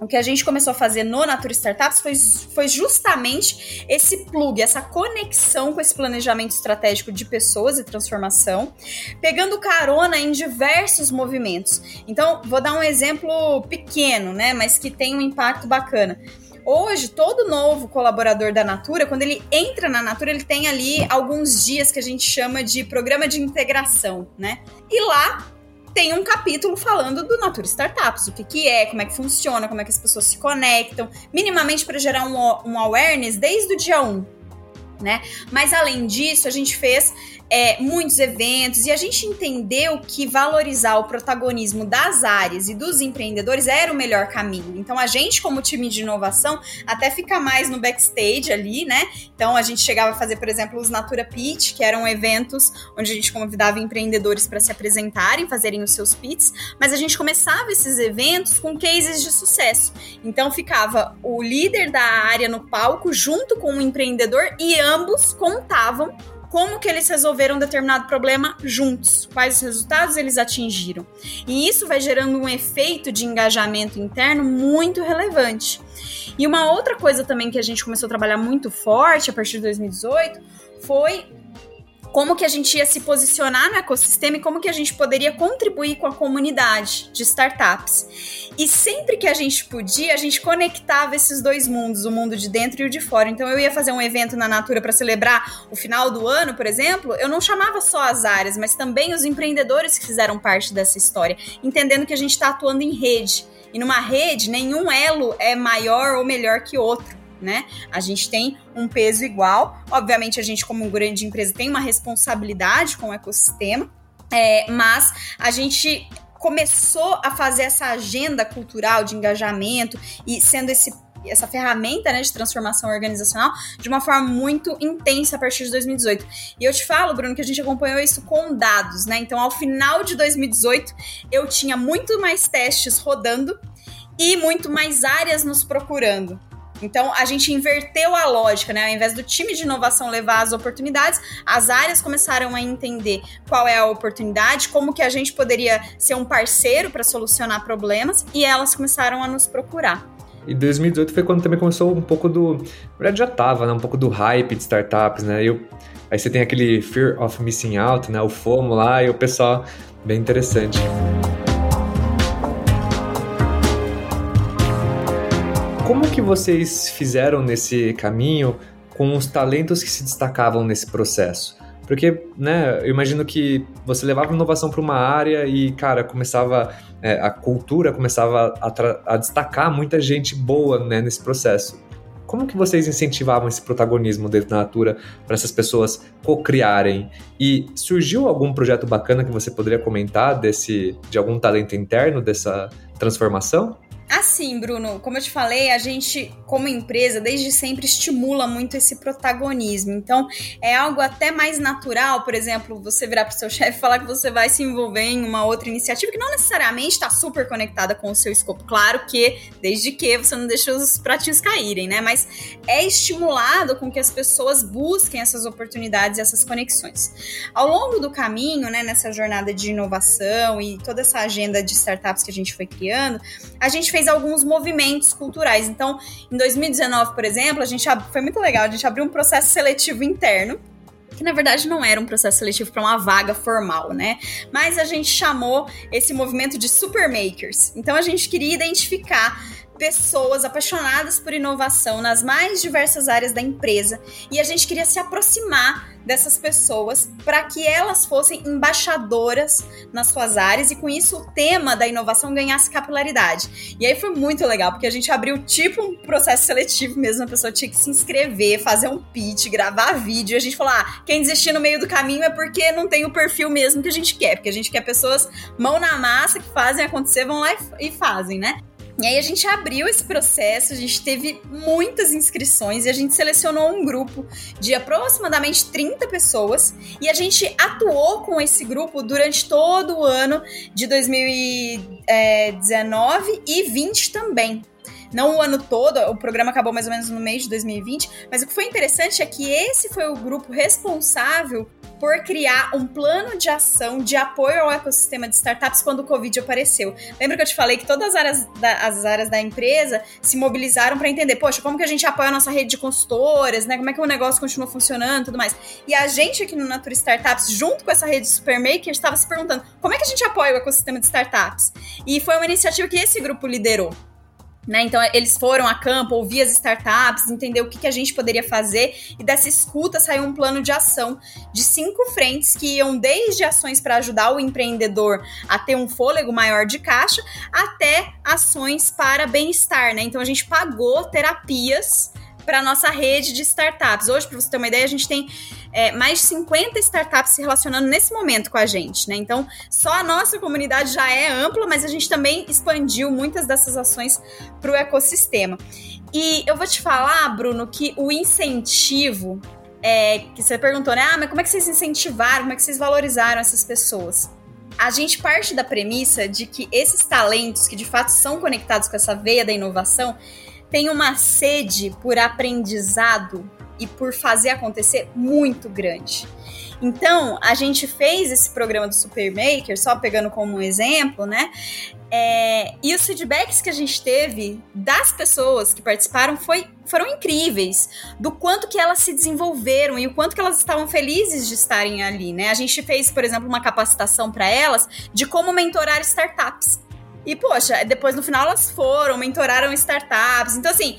o que a gente começou a fazer no Natura Startups foi, foi justamente esse plug, essa conexão com esse planejamento estratégico de pessoas e transformação, pegando carona em diversos movimentos. Então, vou dar um exemplo pequeno, né, mas que tem um impacto bacana. Hoje, todo novo colaborador da Natura, quando ele entra na Natura, ele tem ali alguns dias que a gente chama de programa de integração, né? E lá tem um capítulo falando do Natura Startups, o que, que é, como é que funciona, como é que as pessoas se conectam, minimamente para gerar um, um awareness desde o dia 1. Né? Mas além disso, a gente fez é, muitos eventos e a gente entendeu que valorizar o protagonismo das áreas e dos empreendedores era o melhor caminho. Então a gente, como time de inovação, até fica mais no backstage ali, né? Então a gente chegava a fazer, por exemplo, os Natura Pitch, que eram eventos onde a gente convidava empreendedores para se apresentarem, fazerem os seus pitches, mas a gente começava esses eventos com cases de sucesso. Então ficava o líder da área no palco junto com o empreendedor e ambos contavam como que eles resolveram determinado problema juntos, quais resultados eles atingiram. E isso vai gerando um efeito de engajamento interno muito relevante. E uma outra coisa também que a gente começou a trabalhar muito forte a partir de 2018 foi como que a gente ia se posicionar no ecossistema e como que a gente poderia contribuir com a comunidade de startups. E sempre que a gente podia, a gente conectava esses dois mundos, o mundo de dentro e o de fora. Então eu ia fazer um evento na Natura para celebrar o final do ano, por exemplo, eu não chamava só as áreas, mas também os empreendedores que fizeram parte dessa história, entendendo que a gente está atuando em rede. E numa rede, nenhum elo é maior ou melhor que outro né? A gente tem um peso igual. Obviamente, a gente, como grande empresa, tem uma responsabilidade com o ecossistema, é, mas a gente começou a fazer essa agenda cultural de engajamento e sendo esse essa ferramenta né, de transformação organizacional de uma forma muito intensa a partir de 2018. E eu te falo, Bruno, que a gente acompanhou isso com dados, né? Então, ao final de 2018, eu tinha muito mais testes rodando e muito mais áreas nos procurando. Então, a gente inverteu a lógica, né? Ao invés do time de inovação levar as oportunidades, as áreas começaram a entender qual é a oportunidade, como que a gente poderia ser um parceiro para solucionar problemas, e elas começaram a nos procurar. E 2018 foi quando também começou um pouco do. Na verdade, já tava, né? Um pouco do hype de startups, né? Eu, aí você tem aquele Fear of Missing Out, né? O FOMO lá, e o pessoal. Bem interessante. Como que vocês fizeram nesse caminho com os talentos que se destacavam nesse processo? Porque, né, eu imagino que você levava inovação para uma área e, cara, começava, é, a cultura começava a, a, destacar muita gente boa, né, nesse processo. Como que vocês incentivavam esse protagonismo dentro da Natura para essas pessoas co-criarem? E surgiu algum projeto bacana que você poderia comentar desse, de algum talento interno dessa transformação? Assim, Bruno, como eu te falei, a gente, como empresa, desde sempre estimula muito esse protagonismo. Então, é algo até mais natural, por exemplo, você virar para o seu chefe e falar que você vai se envolver em uma outra iniciativa que não necessariamente está super conectada com o seu escopo. Claro que, desde que você não deixe os pratinhos caírem, né? Mas é estimulado com que as pessoas busquem essas oportunidades e essas conexões. Ao longo do caminho, né, nessa jornada de inovação e toda essa agenda de startups que a gente foi criando, a gente fez fez alguns movimentos culturais. Então, em 2019, por exemplo, a gente foi muito legal, a gente abriu um processo seletivo interno que na verdade não era um processo seletivo para uma vaga formal, né? Mas a gente chamou esse movimento de supermakers. Então a gente queria identificar pessoas apaixonadas por inovação nas mais diversas áreas da empresa e a gente queria se aproximar dessas pessoas para que elas fossem embaixadoras nas suas áreas e com isso o tema da inovação ganhasse capilaridade. E aí foi muito legal, porque a gente abriu tipo um processo seletivo mesmo, a pessoa tinha que se inscrever, fazer um pitch, gravar vídeo, e a gente falou: "Ah, quem desistir no meio do caminho é porque não tem o perfil mesmo que a gente quer, porque a gente quer pessoas mão na massa que fazem acontecer, vão lá e fazem, né?" E aí a gente abriu esse processo, a gente teve muitas inscrições e a gente selecionou um grupo de aproximadamente 30 pessoas e a gente atuou com esse grupo durante todo o ano de 2019 e 20 também não o ano todo, o programa acabou mais ou menos no mês de 2020, mas o que foi interessante é que esse foi o grupo responsável por criar um plano de ação de apoio ao ecossistema de startups quando o Covid apareceu. Lembra que eu te falei que todas as áreas da, as áreas da empresa se mobilizaram para entender, poxa, como que a gente apoia a nossa rede de consultoras, né? Como é que o negócio continua funcionando tudo mais. E a gente aqui no Natura Startups, junto com essa rede de supermakers, estava se perguntando como é que a gente apoia o ecossistema de startups. E foi uma iniciativa que esse grupo liderou. Né? Então, eles foram a campo, ouvir as startups, entender o que, que a gente poderia fazer, e dessa escuta saiu um plano de ação de cinco frentes que iam desde ações para ajudar o empreendedor a ter um fôlego maior de caixa, até ações para bem-estar. Né? Então, a gente pagou terapias para nossa rede de startups. Hoje, para você ter uma ideia, a gente tem é, mais de 50 startups se relacionando nesse momento com a gente, né? Então, só a nossa comunidade já é ampla, mas a gente também expandiu muitas dessas ações para o ecossistema. E eu vou te falar, Bruno, que o incentivo é, que você perguntou, né? Ah, mas como é que vocês incentivaram, como é que vocês valorizaram essas pessoas? A gente parte da premissa de que esses talentos que de fato são conectados com essa veia da inovação, tem uma sede por aprendizado e por fazer acontecer muito grande. Então, a gente fez esse programa do Supermaker, só pegando como um exemplo, né? É, e os feedbacks que a gente teve das pessoas que participaram foi, foram incríveis, do quanto que elas se desenvolveram e o quanto que elas estavam felizes de estarem ali, né? A gente fez, por exemplo, uma capacitação para elas de como mentorar startups. E, poxa, depois no final elas foram, mentoraram startups. Então, assim,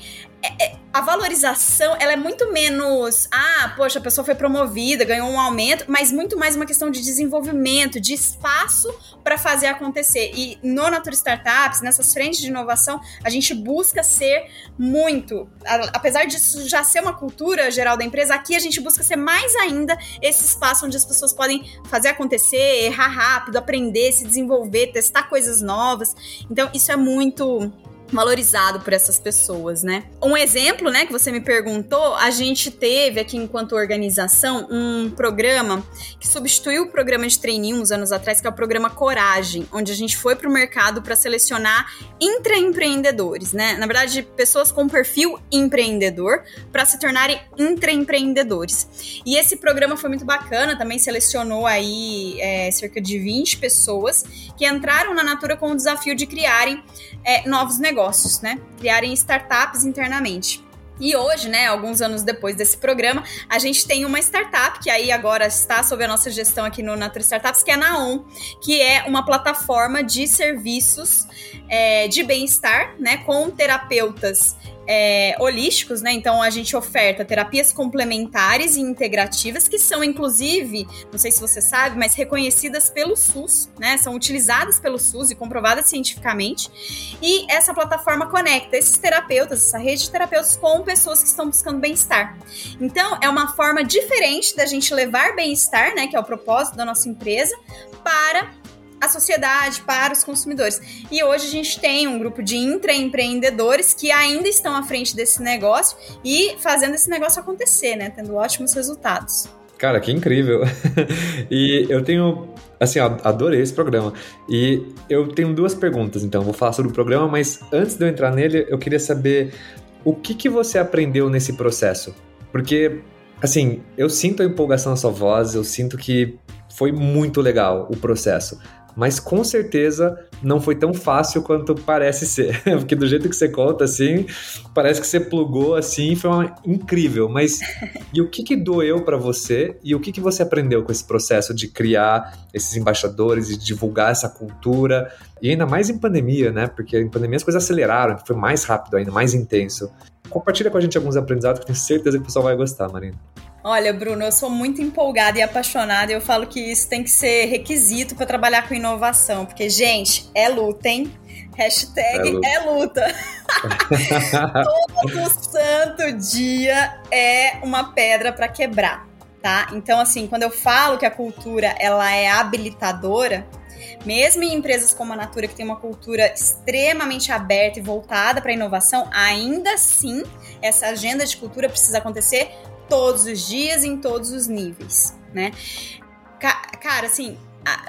a valorização ela é muito menos, ah, poxa, a pessoa foi promovida, ganhou um aumento, mas muito mais uma questão de desenvolvimento, de espaço para fazer acontecer. E no Natura Startups, nessas frentes de inovação, a gente busca ser muito, apesar disso já ser uma cultura geral da empresa, aqui a gente busca ser mais ainda esse espaço onde as pessoas podem fazer acontecer, errar rápido, aprender, se desenvolver, testar coisas novas. Então, isso é muito valorizado por essas pessoas, né? Um exemplo, né, que você me perguntou, a gente teve aqui enquanto organização um programa que substituiu o programa de trainee uns anos atrás, que é o programa Coragem, onde a gente foi para o mercado para selecionar intraempreendedores, né? Na verdade, pessoas com perfil empreendedor para se tornarem intraempreendedores. E esse programa foi muito bacana, também selecionou aí é, cerca de 20 pessoas que entraram na Natura com o desafio de criarem é, novos negócios negócios, né? Criarem startups internamente. E hoje, né, alguns anos depois desse programa, a gente tem uma startup que aí agora está sob a nossa gestão aqui no Natura Startups, que é a Naon, que é uma plataforma de serviços é, de bem-estar, né, com terapeutas é, holísticos, né? Então a gente oferta terapias complementares e integrativas que são, inclusive, não sei se você sabe, mas reconhecidas pelo SUS, né? São utilizadas pelo SUS e comprovadas cientificamente. E essa plataforma conecta esses terapeutas, essa rede de terapeutas, com pessoas que estão buscando bem-estar. Então é uma forma diferente da gente levar bem-estar, né? Que é o propósito da nossa empresa, para a sociedade, para os consumidores. E hoje a gente tem um grupo de intraempreendedores que ainda estão à frente desse negócio e fazendo esse negócio acontecer, né? Tendo ótimos resultados. Cara, que incrível! e eu tenho, assim, adorei esse programa. E eu tenho duas perguntas, então. Vou falar sobre o programa, mas antes de eu entrar nele, eu queria saber o que, que você aprendeu nesse processo. Porque, assim, eu sinto a empolgação na sua voz, eu sinto que foi muito legal o processo. Mas com certeza não foi tão fácil quanto parece ser. Porque do jeito que você conta, assim, parece que você plugou assim, foi uma... incrível. Mas e o que, que doeu para você e o que, que você aprendeu com esse processo de criar esses embaixadores e divulgar essa cultura? E ainda mais em pandemia, né? Porque em pandemia as coisas aceleraram, foi mais rápido ainda, mais intenso. Compartilha com a gente alguns aprendizados que tenho certeza que o pessoal vai gostar, Marina. Olha, Bruno, eu sou muito empolgada e apaixonada e eu falo que isso tem que ser requisito para trabalhar com inovação, porque, gente, é luta, hein? Hashtag é luta. É luta. Todo santo dia é uma pedra para quebrar, tá? Então, assim, quando eu falo que a cultura ela é habilitadora, mesmo em empresas como a Natura, que tem uma cultura extremamente aberta e voltada para a inovação, ainda assim, essa agenda de cultura precisa acontecer todos os dias, em todos os níveis, né? Cara, assim,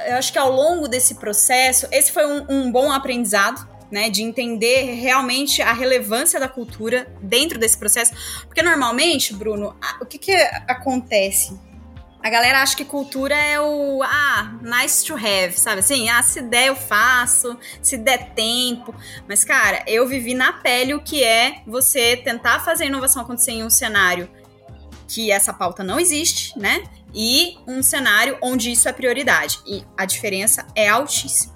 eu acho que ao longo desse processo, esse foi um, um bom aprendizado, né, de entender realmente a relevância da cultura dentro desse processo, porque normalmente, Bruno, o que que acontece? A galera acha que cultura é o ah, nice to have, sabe assim? Ah, se der eu faço, se der tempo. Mas, cara, eu vivi na pele o que é você tentar fazer inovação acontecer em um cenário que essa pauta não existe, né? E um cenário onde isso é prioridade. E a diferença é altíssima.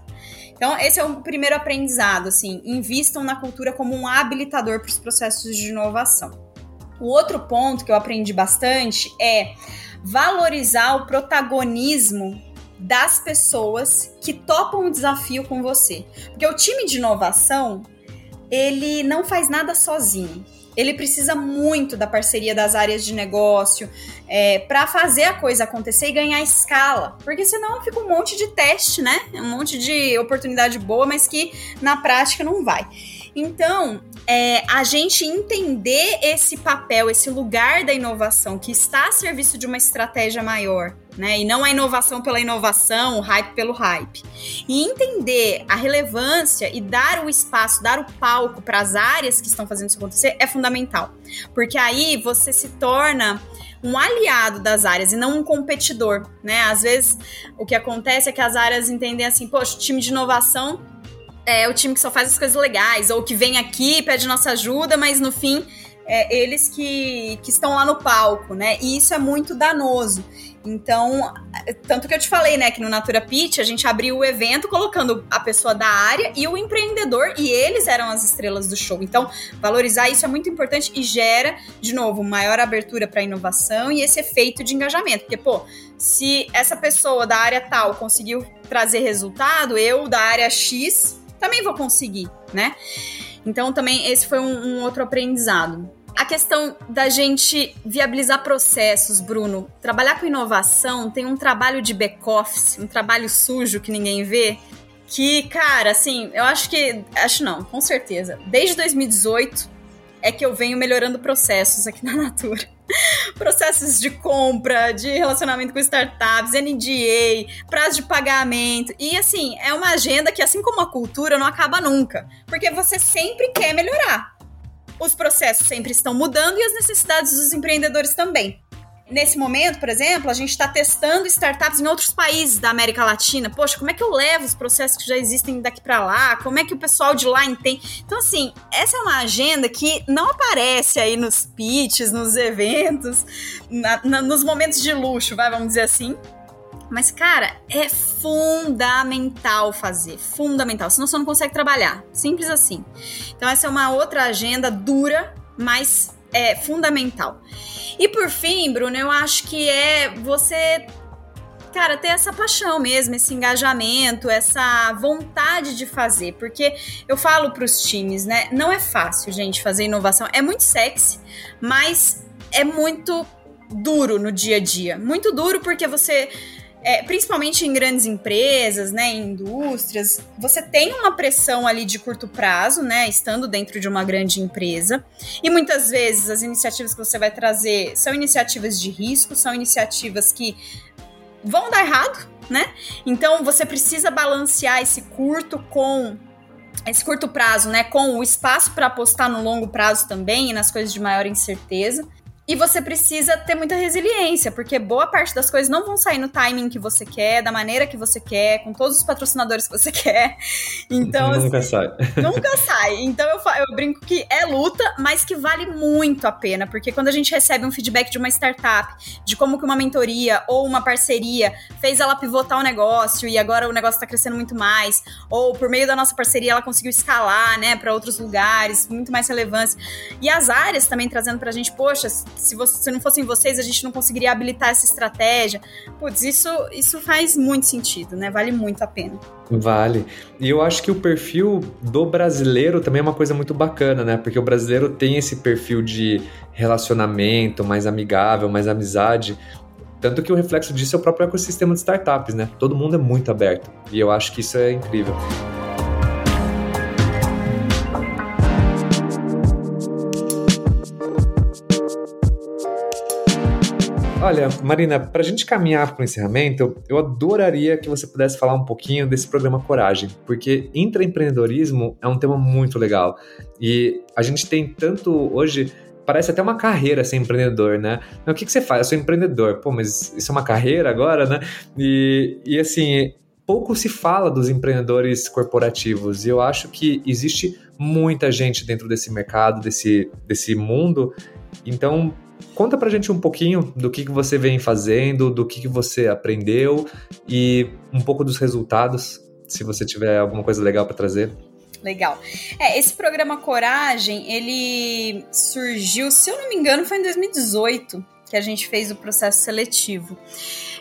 Então, esse é o primeiro aprendizado, assim, invistam na cultura como um habilitador para os processos de inovação. O outro ponto que eu aprendi bastante é valorizar o protagonismo das pessoas que topam o desafio com você. Porque o time de inovação, ele não faz nada sozinho ele precisa muito da parceria das áreas de negócio é, para fazer a coisa acontecer e ganhar escala. Porque senão fica um monte de teste, né? Um monte de oportunidade boa, mas que na prática não vai. Então, é, a gente entender esse papel, esse lugar da inovação que está a serviço de uma estratégia maior, né? E não a inovação pela inovação, o hype pelo hype. E entender a relevância e dar o espaço, dar o palco para as áreas que estão fazendo isso acontecer é fundamental. Porque aí você se torna um aliado das áreas e não um competidor, né? Às vezes o que acontece é que as áreas entendem assim, poxa, o time de inovação é o time que só faz as coisas legais, ou que vem aqui, pede nossa ajuda, mas no fim é eles que, que estão lá no palco, né? E isso é muito danoso. Então, tanto que eu te falei, né, que no Natura Pitch a gente abriu o evento colocando a pessoa da área e o empreendedor, e eles eram as estrelas do show. Então, valorizar isso é muito importante e gera, de novo, maior abertura para inovação e esse efeito de engajamento. Porque, pô, se essa pessoa da área tal conseguiu trazer resultado, eu da área X também vou conseguir, né? Então, também esse foi um, um outro aprendizado. A questão da gente viabilizar processos, Bruno. Trabalhar com inovação tem um trabalho de back-office, um trabalho sujo que ninguém vê. Que, cara, assim, eu acho que. Acho não, com certeza. Desde 2018 é que eu venho melhorando processos aqui na Natura. processos de compra, de relacionamento com startups, NDA, prazo de pagamento. E assim, é uma agenda que, assim como a cultura, não acaba nunca. Porque você sempre quer melhorar. Os processos sempre estão mudando e as necessidades dos empreendedores também. Nesse momento, por exemplo, a gente está testando startups em outros países da América Latina. Poxa, como é que eu levo os processos que já existem daqui para lá? Como é que o pessoal de lá entende? Então, assim, essa é uma agenda que não aparece aí nos pitches, nos eventos, na, na, nos momentos de luxo, vai, vamos dizer assim. Mas, cara, é fundamental fazer. Fundamental. Senão você não consegue trabalhar. Simples assim. Então, essa é uma outra agenda dura, mas é fundamental. E por fim, Bruno, eu acho que é você cara, ter essa paixão mesmo, esse engajamento, essa vontade de fazer, porque eu falo para os times, né? Não é fácil, gente, fazer inovação. É muito sexy, mas é muito duro no dia a dia. Muito duro porque você é, principalmente em grandes empresas, né, em indústrias, você tem uma pressão ali de curto prazo, né, estando dentro de uma grande empresa. E muitas vezes as iniciativas que você vai trazer são iniciativas de risco, são iniciativas que vão dar errado, né? Então você precisa balancear esse curto com esse curto prazo, né, com o espaço para apostar no longo prazo também e nas coisas de maior incerteza. E você precisa ter muita resiliência, porque boa parte das coisas não vão sair no timing que você quer, da maneira que você quer, com todos os patrocinadores que você quer. Então. Nunca assim, sai. Nunca sai. Então eu, eu brinco que é luta, mas que vale muito a pena, porque quando a gente recebe um feedback de uma startup, de como que uma mentoria ou uma parceria fez ela pivotar o negócio e agora o negócio está crescendo muito mais, ou por meio da nossa parceria ela conseguiu escalar, né, para outros lugares, muito mais relevância. E as áreas também trazendo pra gente, poxa, se, você, se não fossem vocês, a gente não conseguiria habilitar essa estratégia. Putz, isso, isso faz muito sentido, né? Vale muito a pena. Vale. E eu acho que o perfil do brasileiro também é uma coisa muito bacana, né? Porque o brasileiro tem esse perfil de relacionamento mais amigável, mais amizade. Tanto que o reflexo disso é o próprio ecossistema de startups, né? Todo mundo é muito aberto. E eu acho que isso é incrível. Olha, Marina, para a gente caminhar para o encerramento, eu adoraria que você pudesse falar um pouquinho desse programa Coragem, porque intraempreendedorismo é um tema muito legal. E a gente tem tanto hoje parece até uma carreira ser empreendedor, né? Mas o que, que você faz? Eu sou empreendedor. Pô, mas isso é uma carreira agora, né? E, e assim, pouco se fala dos empreendedores corporativos. E eu acho que existe muita gente dentro desse mercado, desse, desse mundo. Então, Conta pra gente um pouquinho do que, que você vem fazendo, do que, que você aprendeu e um pouco dos resultados, se você tiver alguma coisa legal para trazer. Legal. É, esse programa Coragem, ele surgiu, se eu não me engano, foi em 2018 que a gente fez o processo seletivo.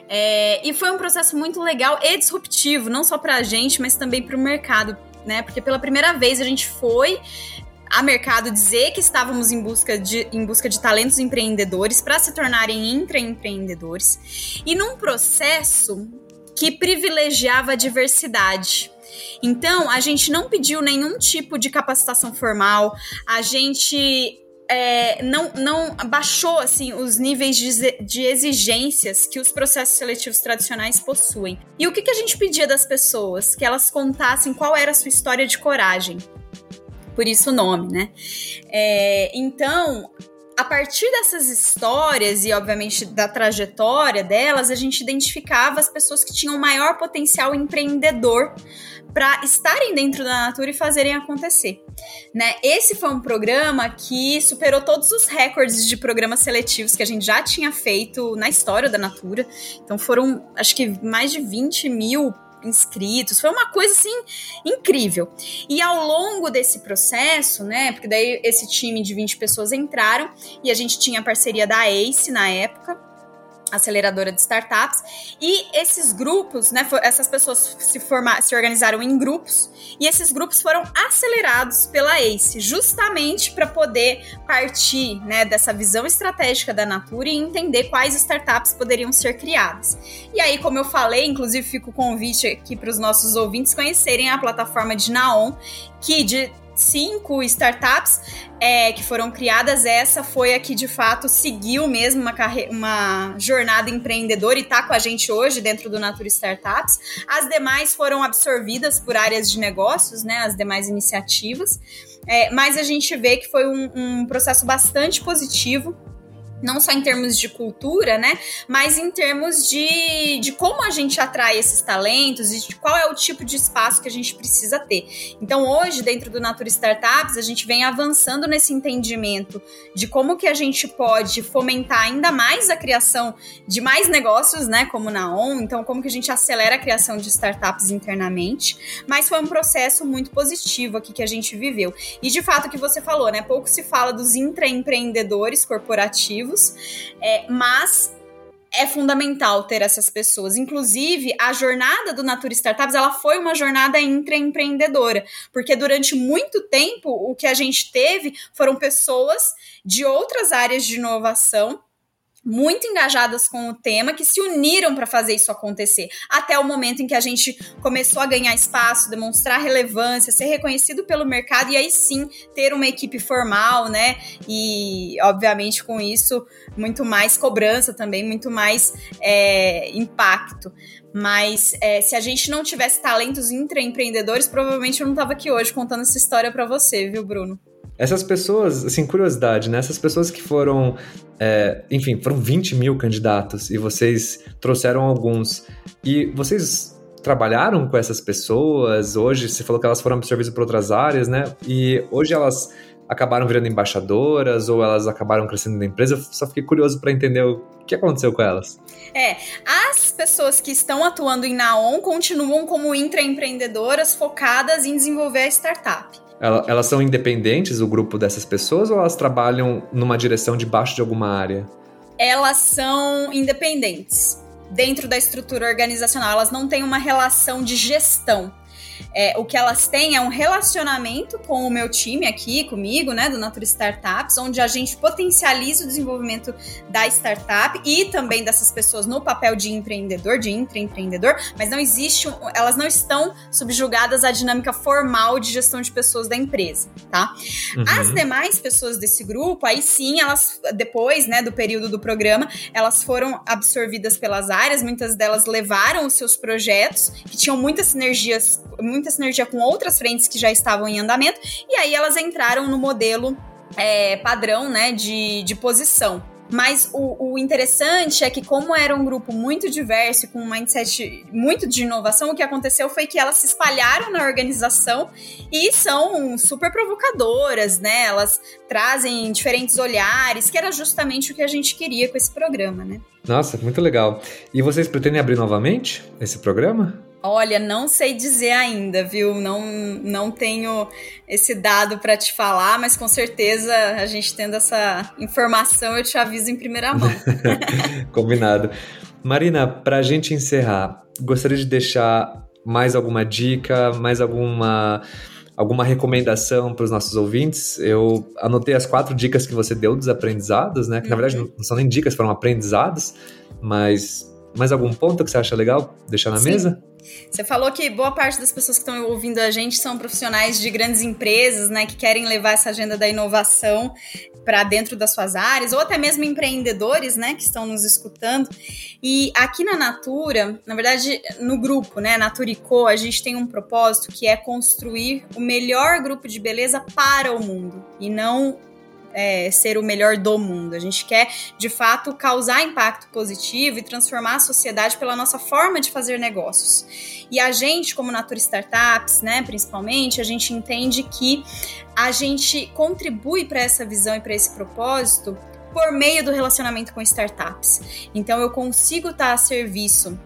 É, e foi um processo muito legal e disruptivo, não só para a gente, mas também para o mercado, né? Porque pela primeira vez a gente foi a mercado dizer que estávamos em busca de, em busca de talentos empreendedores para se tornarem intraempreendedores e num processo que privilegiava a diversidade. Então, a gente não pediu nenhum tipo de capacitação formal, a gente é, não, não baixou assim os níveis de, de, exigências que os processos seletivos tradicionais possuem. E o que, que a gente pedia das pessoas? Que elas contassem qual era a sua história de coragem por isso o nome, né? É, então, a partir dessas histórias e, obviamente, da trajetória delas, a gente identificava as pessoas que tinham maior potencial empreendedor para estarem dentro da Natura e fazerem acontecer. Né? Esse foi um programa que superou todos os recordes de programas seletivos que a gente já tinha feito na história da Natura. Então foram, acho que, mais de 20 mil inscritos. Foi uma coisa assim incrível. E ao longo desse processo, né, porque daí esse time de 20 pessoas entraram e a gente tinha a parceria da ACE na época, aceleradora de startups. E esses grupos, né, essas pessoas se, formar, se organizaram em grupos e esses grupos foram acelerados pela ACE, justamente para poder partir né, dessa visão estratégica da Natura e entender quais startups poderiam ser criadas. E aí, como eu falei, inclusive fica o convite aqui para os nossos ouvintes conhecerem a plataforma de Naon, que de cinco startups é, que foram criadas, essa foi a que de fato seguiu mesmo uma, uma jornada empreendedora e está com a gente hoje dentro do Natura Startups. As demais foram absorvidas por áreas de negócios, né? As demais iniciativas. É, mas a gente vê que foi um, um processo bastante positivo não só em termos de cultura, né, mas em termos de, de como a gente atrai esses talentos e de qual é o tipo de espaço que a gente precisa ter. Então, hoje, dentro do Natura Startups, a gente vem avançando nesse entendimento de como que a gente pode fomentar ainda mais a criação de mais negócios, né, como na ON, então como que a gente acelera a criação de startups internamente, mas foi um processo muito positivo aqui que a gente viveu. E de fato, o que você falou, né, pouco se fala dos intraempreendedores corporativos, é, mas é fundamental ter essas pessoas. Inclusive, a jornada do Natura Startups, ela foi uma jornada intraempreendedora, porque durante muito tempo o que a gente teve foram pessoas de outras áreas de inovação muito engajadas com o tema, que se uniram para fazer isso acontecer. Até o momento em que a gente começou a ganhar espaço, demonstrar relevância, ser reconhecido pelo mercado e aí sim ter uma equipe formal, né? E, obviamente, com isso, muito mais cobrança também, muito mais é, impacto. Mas é, se a gente não tivesse talentos intraempreendedores, provavelmente eu não estava aqui hoje contando essa história para você, viu, Bruno? Essas pessoas, assim, curiosidade, né? Essas pessoas que foram, é, enfim, foram 20 mil candidatos e vocês trouxeram alguns. E vocês trabalharam com essas pessoas? Hoje, você falou que elas foram absorvidas por outras áreas, né? E hoje elas acabaram virando embaixadoras ou elas acabaram crescendo na empresa? Eu só fiquei curioso para entender o que aconteceu com elas. É, as pessoas que estão atuando em Naon continuam como intraempreendedoras focadas em desenvolver a startup. Elas são independentes, o grupo dessas pessoas, ou elas trabalham numa direção debaixo de alguma área? Elas são independentes. Dentro da estrutura organizacional, elas não têm uma relação de gestão. É, o que elas têm é um relacionamento com o meu time aqui, comigo, né, do Natura Startups, onde a gente potencializa o desenvolvimento da startup e também dessas pessoas no papel de empreendedor, de intraempreendedor, mas não existe, elas não estão subjugadas à dinâmica formal de gestão de pessoas da empresa, tá? Uhum. As demais pessoas desse grupo, aí sim, elas, depois, né, do período do programa, elas foram absorvidas pelas áreas, muitas delas levaram os seus projetos, que tinham muitas sinergias, muita sinergia com outras frentes que já estavam em andamento, e aí elas entraram no modelo é, padrão né, de, de posição. Mas o, o, interessante é que, como era um grupo muito diverso com um mindset muito de inovação, o que aconteceu foi que elas se espalharam na organização e são super provocadoras, né? Elas trazem diferentes olhares, que era justamente o que a gente queria com esse programa, né? Nossa, muito legal. E vocês pretendem abrir novamente esse programa? Olha, não sei dizer ainda, viu? Não, não tenho esse dado para te falar, mas com certeza a gente tendo essa informação eu te aviso em primeira mão. Combinado. Marina, para a gente encerrar, gostaria de deixar mais alguma dica, mais alguma alguma recomendação para os nossos ouvintes. Eu anotei as quatro dicas que você deu dos aprendizados, né? Que na verdade uhum. não são nem dicas, foram aprendizados, mas mais algum ponto que você acha legal deixar na Sim. mesa? Você falou que boa parte das pessoas que estão ouvindo a gente são profissionais de grandes empresas, né, que querem levar essa agenda da inovação para dentro das suas áreas, ou até mesmo empreendedores, né, que estão nos escutando. E aqui na Natura, na verdade, no grupo, né, Natura Co, a gente tem um propósito que é construir o melhor grupo de beleza para o mundo e não é, ser o melhor do mundo. A gente quer, de fato, causar impacto positivo e transformar a sociedade pela nossa forma de fazer negócios. E a gente, como Natura Startups, né, principalmente, a gente entende que a gente contribui para essa visão e para esse propósito por meio do relacionamento com startups. Então, eu consigo estar a serviço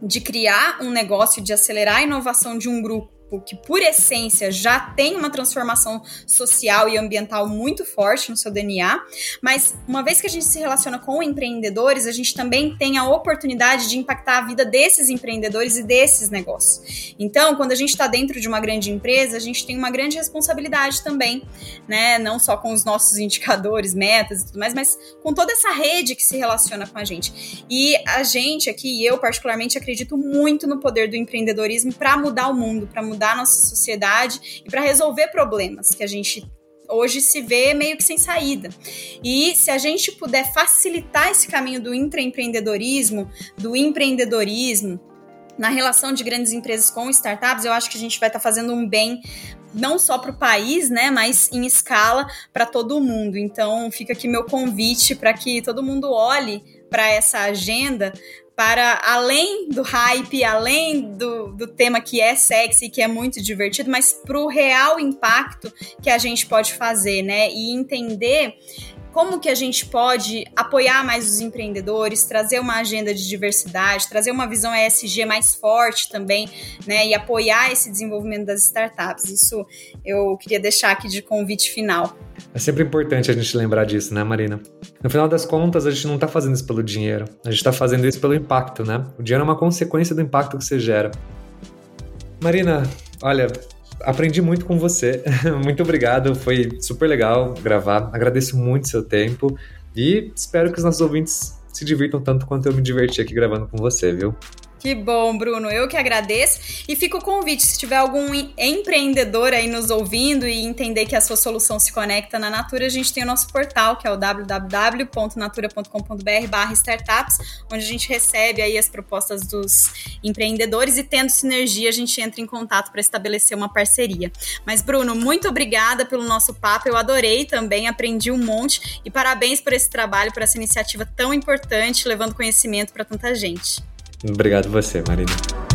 de criar um negócio, de acelerar a inovação de um grupo que por essência já tem uma transformação social e ambiental muito forte no seu DNA, mas uma vez que a gente se relaciona com empreendedores, a gente também tem a oportunidade de impactar a vida desses empreendedores e desses negócios. Então, quando a gente está dentro de uma grande empresa, a gente tem uma grande responsabilidade também, né? Não só com os nossos indicadores, metas e tudo mais, mas com toda essa rede que se relaciona com a gente. E a gente aqui, eu particularmente acredito muito no poder do empreendedorismo para mudar o mundo, para mudar mudar nossa sociedade e para resolver problemas que a gente hoje se vê meio que sem saída. E se a gente puder facilitar esse caminho do intraempreendedorismo, do empreendedorismo, na relação de grandes empresas com startups, eu acho que a gente vai estar tá fazendo um bem não só para o país, né, mas em escala para todo mundo. Então, fica aqui meu convite para que todo mundo olhe para essa agenda para além do hype, além do, do tema que é sexy, que é muito divertido, mas para o real impacto que a gente pode fazer, né? E entender como que a gente pode apoiar mais os empreendedores, trazer uma agenda de diversidade, trazer uma visão ESG mais forte também, né, e apoiar esse desenvolvimento das startups. Isso eu queria deixar aqui de convite final. É sempre importante a gente lembrar disso, né, Marina? No final das contas, a gente não está fazendo isso pelo dinheiro, a gente está fazendo isso pelo impacto, né? O dinheiro é uma consequência do impacto que você gera. Marina, olha, aprendi muito com você. muito obrigado, foi super legal gravar. Agradeço muito seu tempo e espero que os nossos ouvintes se divirtam tanto quanto eu me diverti aqui gravando com você, viu? Que bom, Bruno. Eu que agradeço. E fica o convite: se tiver algum empreendedor aí nos ouvindo e entender que a sua solução se conecta na Natura, a gente tem o nosso portal, que é o www.natura.com.br startups, onde a gente recebe aí as propostas dos empreendedores e tendo sinergia, a gente entra em contato para estabelecer uma parceria. Mas, Bruno, muito obrigada pelo nosso papo. Eu adorei também, aprendi um monte e parabéns por esse trabalho, por essa iniciativa tão importante, levando conhecimento para tanta gente. Obrigado você, Marina.